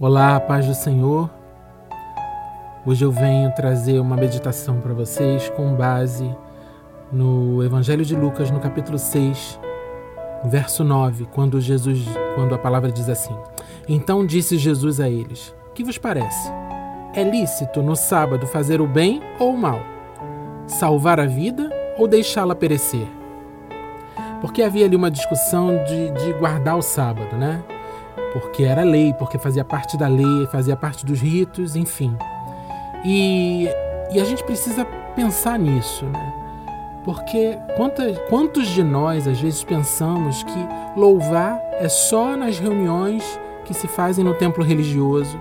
Olá, paz do Senhor. Hoje eu venho trazer uma meditação para vocês com base no Evangelho de Lucas, no capítulo 6, verso 9, quando Jesus, quando a palavra diz assim: Então disse Jesus a eles: Que vos parece? É lícito no sábado fazer o bem ou o mal? Salvar a vida ou deixá-la perecer? Porque havia ali uma discussão de, de guardar o sábado, né? Porque era lei, porque fazia parte da lei, fazia parte dos ritos, enfim. E, e a gente precisa pensar nisso, né? Porque quantos, de nós às vezes pensamos que louvar é só nas reuniões que se fazem no templo religioso,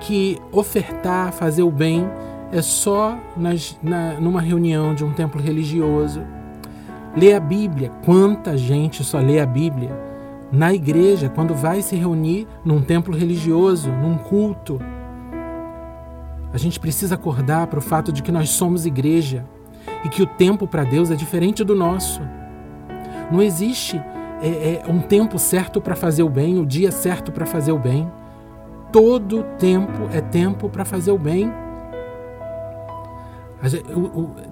que ofertar, fazer o bem é só nas, na, numa reunião de um templo religioso. Ler a Bíblia, quanta gente só lê a Bíblia na igreja, quando vai se reunir num templo religioso, num culto. A gente precisa acordar para o fato de que nós somos igreja e que o tempo para Deus é diferente do nosso. Não existe é, é, um tempo certo para fazer o bem, o dia certo para fazer o bem. Todo tempo é tempo para fazer o bem.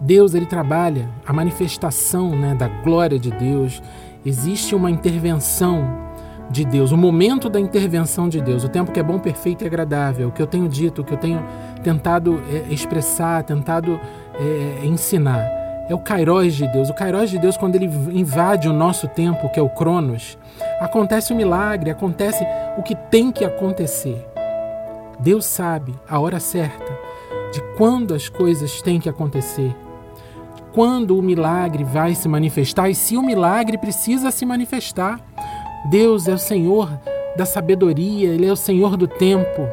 Deus ele trabalha a manifestação né, da glória de Deus existe uma intervenção de Deus, o momento da intervenção de Deus, o tempo que é bom, perfeito e agradável, o que eu tenho dito, o que eu tenho tentado é, expressar, tentado é, ensinar. É o Kairos de Deus. O Kairos de Deus, quando ele invade o nosso tempo, que é o Cronos, acontece o um milagre, acontece o que tem que acontecer. Deus sabe a hora certa de quando as coisas têm que acontecer quando o milagre vai se manifestar e se o milagre precisa se manifestar. Deus é o Senhor da sabedoria, Ele é o Senhor do tempo.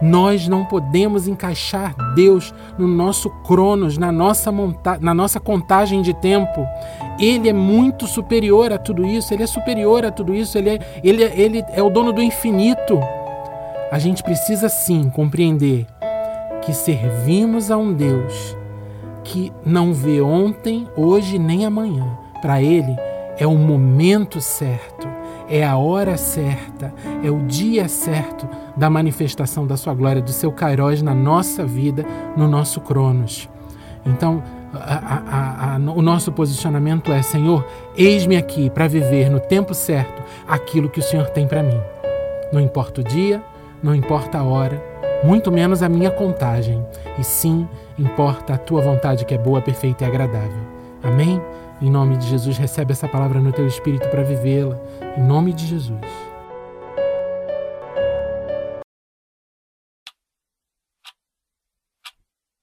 Nós não podemos encaixar Deus no nosso cronos, na nossa, monta na nossa contagem de tempo. Ele é muito superior a tudo isso, Ele é superior a tudo isso, Ele é, ele é, ele é o dono do infinito. A gente precisa sim compreender que servimos a um Deus que não vê ontem, hoje nem amanhã. Para ele é o momento certo, é a hora certa, é o dia certo da manifestação da sua glória, do seu Kairos na nossa vida, no nosso Cronos. Então, a, a, a, o nosso posicionamento é: Senhor, eis-me aqui para viver no tempo certo aquilo que o Senhor tem para mim. Não importa o dia, não importa a hora, muito menos a minha contagem, e sim importa a tua vontade que é boa, perfeita e agradável. Amém? Em nome de Jesus, recebe essa palavra no teu espírito para vivê-la. Em nome de Jesus.